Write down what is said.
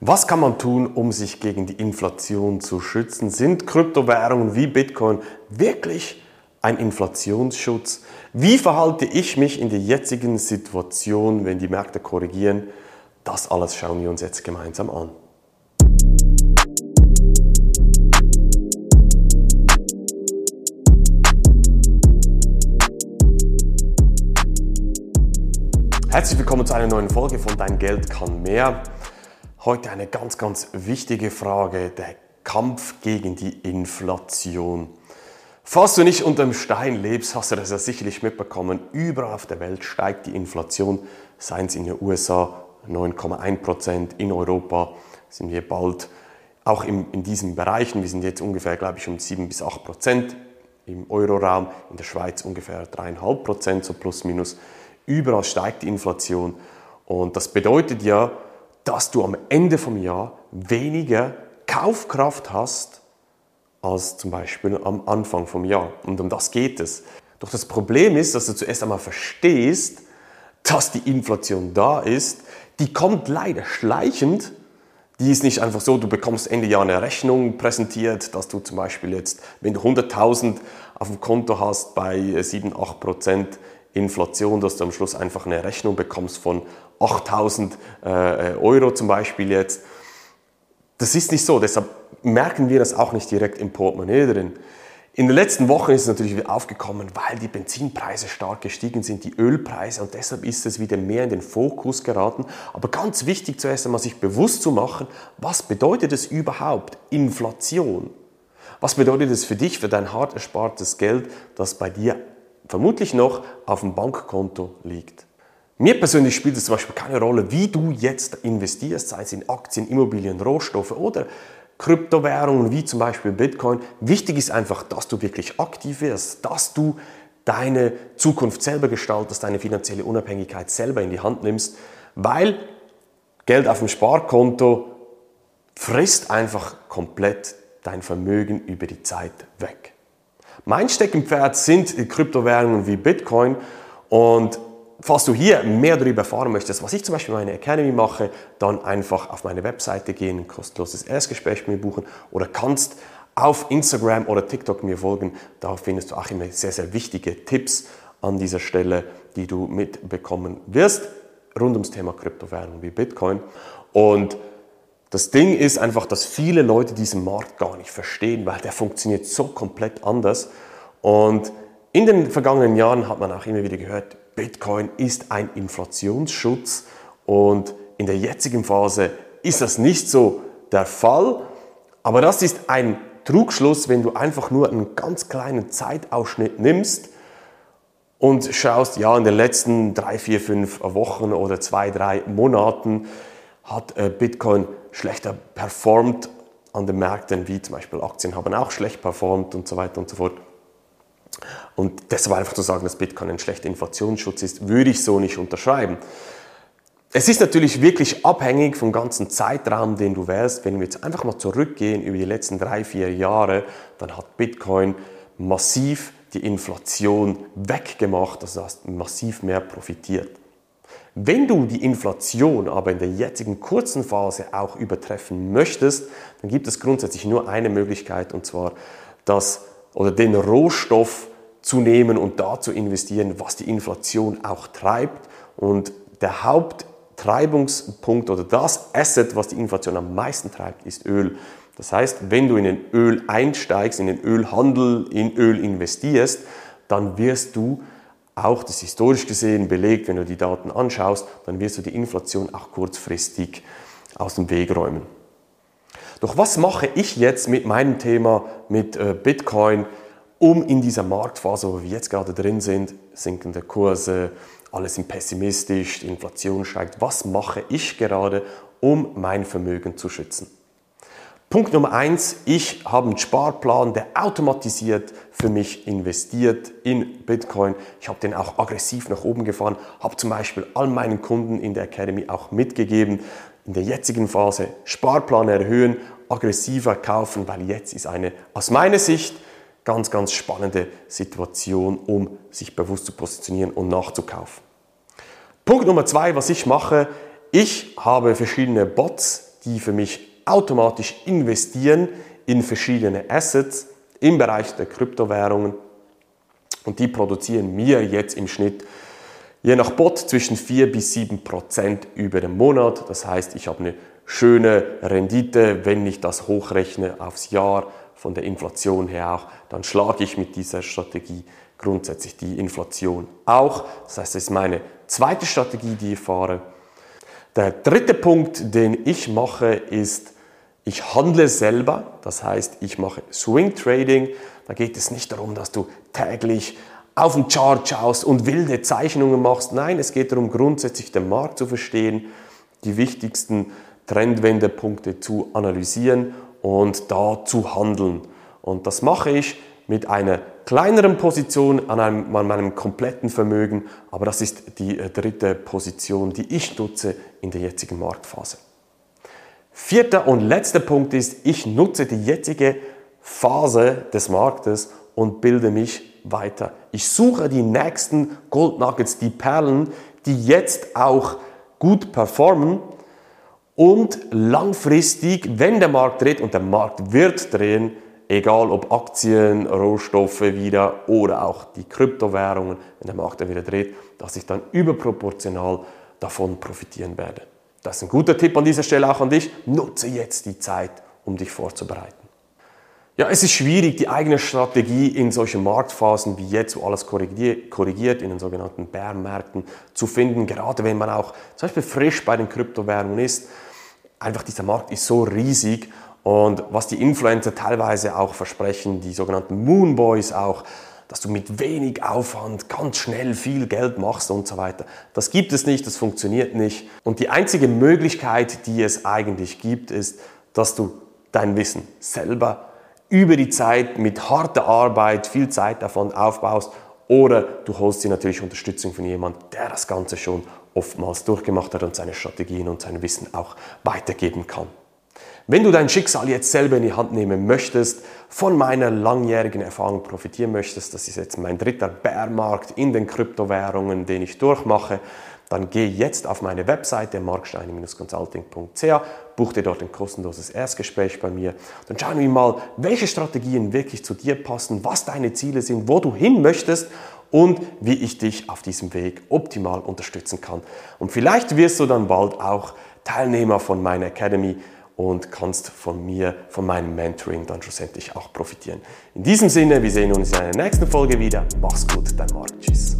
Was kann man tun, um sich gegen die Inflation zu schützen? Sind Kryptowährungen wie Bitcoin wirklich ein Inflationsschutz? Wie verhalte ich mich in der jetzigen Situation, wenn die Märkte korrigieren? Das alles schauen wir uns jetzt gemeinsam an. Herzlich willkommen zu einer neuen Folge von Dein Geld kann mehr. Heute eine ganz, ganz wichtige Frage, der Kampf gegen die Inflation. Falls du nicht unter dem Stein lebst, hast du das ja sicherlich mitbekommen. Überall auf der Welt steigt die Inflation, seien es in den USA 9,1% in Europa sind wir bald auch in, in diesen Bereichen. Wir sind jetzt ungefähr, glaube ich, um 7 bis 8% im Euroraum, in der Schweiz ungefähr 3,5% so plus minus. Überall steigt die Inflation und das bedeutet ja, dass du am Ende vom Jahr weniger Kaufkraft hast als zum Beispiel am Anfang vom Jahr. Und um das geht es. Doch das Problem ist, dass du zuerst einmal verstehst, dass die Inflation da ist. Die kommt leider schleichend. Die ist nicht einfach so, du bekommst Ende Jahr eine Rechnung präsentiert, dass du zum Beispiel jetzt, wenn du 100.000 auf dem Konto hast bei 7, 8 Prozent Inflation, dass du am Schluss einfach eine Rechnung bekommst von 8000 äh, Euro zum Beispiel jetzt. Das ist nicht so, deshalb merken wir das auch nicht direkt im Portemonnaie drin. In den letzten Wochen ist es natürlich wieder aufgekommen, weil die Benzinpreise stark gestiegen sind, die Ölpreise und deshalb ist es wieder mehr in den Fokus geraten. Aber ganz wichtig zuerst einmal sich bewusst zu machen, was bedeutet es überhaupt Inflation? Was bedeutet es für dich, für dein hart erspartes Geld, das bei dir vermutlich noch auf dem Bankkonto liegt? Mir persönlich spielt es zum Beispiel keine Rolle, wie du jetzt investierst, sei es in Aktien, Immobilien, Rohstoffe oder Kryptowährungen wie zum Beispiel Bitcoin. Wichtig ist einfach, dass du wirklich aktiv wirst, dass du deine Zukunft selber gestaltest, deine finanzielle Unabhängigkeit selber in die Hand nimmst, weil Geld auf dem Sparkonto frisst einfach komplett dein Vermögen über die Zeit weg. Mein Steckenpferd sind Kryptowährungen wie Bitcoin und falls du hier mehr darüber erfahren möchtest, was ich zum Beispiel in meiner Academy mache, dann einfach auf meine Webseite gehen, ein kostenloses Erstgespräch mit mir buchen oder kannst auf Instagram oder TikTok mir folgen. Da findest du auch immer sehr, sehr wichtige Tipps an dieser Stelle, die du mitbekommen wirst, rund ums Thema Kryptowährung wie Bitcoin. Und das Ding ist einfach, dass viele Leute diesen Markt gar nicht verstehen, weil der funktioniert so komplett anders. Und in den vergangenen Jahren hat man auch immer wieder gehört, Bitcoin ist ein Inflationsschutz und in der jetzigen Phase ist das nicht so der Fall. Aber das ist ein Trugschluss, wenn du einfach nur einen ganz kleinen Zeitausschnitt nimmst und schaust, ja, in den letzten drei, vier, fünf Wochen oder zwei, drei Monaten hat äh, Bitcoin schlechter performt an den Märkten, wie zum Beispiel Aktien haben auch schlecht performt und so weiter und so fort. Und deshalb einfach zu sagen, dass Bitcoin ein schlechter Inflationsschutz ist, würde ich so nicht unterschreiben. Es ist natürlich wirklich abhängig vom ganzen Zeitraum, den du wählst. Wenn wir jetzt einfach mal zurückgehen über die letzten drei, vier Jahre, dann hat Bitcoin massiv die Inflation weggemacht, also hast massiv mehr profitiert. Wenn du die Inflation aber in der jetzigen kurzen Phase auch übertreffen möchtest, dann gibt es grundsätzlich nur eine Möglichkeit und zwar das oder den Rohstoff zu nehmen und da zu investieren, was die Inflation auch treibt. Und der Haupttreibungspunkt oder das Asset, was die Inflation am meisten treibt, ist Öl. Das heißt, wenn du in den Öl einsteigst, in den Ölhandel, in Öl investierst, dann wirst du auch, das ist historisch gesehen belegt, wenn du die Daten anschaust, dann wirst du die Inflation auch kurzfristig aus dem Weg räumen. Doch was mache ich jetzt mit meinem Thema mit äh, Bitcoin, um in dieser Marktphase, wo wir jetzt gerade drin sind, sinkende Kurse, alle sind pessimistisch, die Inflation steigt, was mache ich gerade, um mein Vermögen zu schützen? Punkt Nummer eins, ich habe einen Sparplan, der automatisiert für mich investiert in Bitcoin. Ich habe den auch aggressiv nach oben gefahren, habe zum Beispiel all meinen Kunden in der Academy auch mitgegeben, in der jetzigen Phase Sparplan erhöhen, aggressiver kaufen, weil jetzt ist eine aus meiner Sicht ganz, ganz spannende Situation, um sich bewusst zu positionieren und nachzukaufen. Punkt Nummer zwei, was ich mache, ich habe verschiedene Bots die für mich automatisch investieren in verschiedene Assets im Bereich der Kryptowährungen und die produzieren mir jetzt im Schnitt je nach Bot zwischen 4 bis 7 Prozent über den Monat. Das heißt, ich habe eine schöne Rendite, wenn ich das hochrechne aufs Jahr von der Inflation her auch, dann schlage ich mit dieser Strategie grundsätzlich die Inflation auch. Das heißt, das ist meine zweite Strategie, die ich fahre. Der dritte Punkt, den ich mache, ist, ich handle selber. Das heißt, ich mache Swing Trading. Da geht es nicht darum, dass du täglich auf den Chart schaust und wilde Zeichnungen machst. Nein, es geht darum, grundsätzlich den Markt zu verstehen, die wichtigsten Trendwendepunkte zu analysieren und da zu handeln. Und das mache ich mit einer kleineren Position an, einem, an meinem kompletten Vermögen, aber das ist die äh, dritte Position, die ich nutze in der jetzigen Marktphase. Vierter und letzter Punkt ist, ich nutze die jetzige Phase des Marktes und bilde mich weiter. Ich suche die nächsten Gold Nuggets, die Perlen, die jetzt auch gut performen und langfristig, wenn der Markt dreht und der Markt wird drehen, egal ob Aktien, Rohstoffe wieder oder auch die Kryptowährungen, wenn der Markt dann wieder dreht, dass ich dann überproportional davon profitieren werde. Das ist ein guter Tipp an dieser Stelle auch an dich. Nutze jetzt die Zeit, um dich vorzubereiten. Ja, es ist schwierig, die eigene Strategie in solchen Marktphasen wie jetzt, wo alles korrigiert, in den sogenannten Bärmärkten zu finden, gerade wenn man auch zum Beispiel frisch bei den Kryptowährungen ist. Einfach dieser Markt ist so riesig und was die Influencer teilweise auch versprechen, die sogenannten Moonboys auch, dass du mit wenig Aufwand ganz schnell viel Geld machst und so weiter. Das gibt es nicht, das funktioniert nicht. Und die einzige Möglichkeit, die es eigentlich gibt, ist, dass du dein Wissen selber über die Zeit mit harter Arbeit viel Zeit davon aufbaust oder du holst dir natürlich Unterstützung von jemandem, der das Ganze schon oftmals durchgemacht hat und seine Strategien und sein Wissen auch weitergeben kann. Wenn du dein Schicksal jetzt selber in die Hand nehmen möchtest, von meiner langjährigen Erfahrung profitieren möchtest, das ist jetzt mein dritter Bärmarkt in den Kryptowährungen, den ich durchmache, dann geh jetzt auf meine Webseite marksteine-consulting.ch, buch dir dort ein kostenloses Erstgespräch bei mir. Dann schauen wir mal, welche Strategien wirklich zu dir passen, was deine Ziele sind, wo du hin möchtest und wie ich dich auf diesem Weg optimal unterstützen kann. Und vielleicht wirst du dann bald auch Teilnehmer von meiner Academy und kannst von mir, von meinem Mentoring dann schlussendlich auch profitieren. In diesem Sinne, wir sehen uns in einer nächsten Folge wieder. Mach's gut, dein Marc. Tschüss.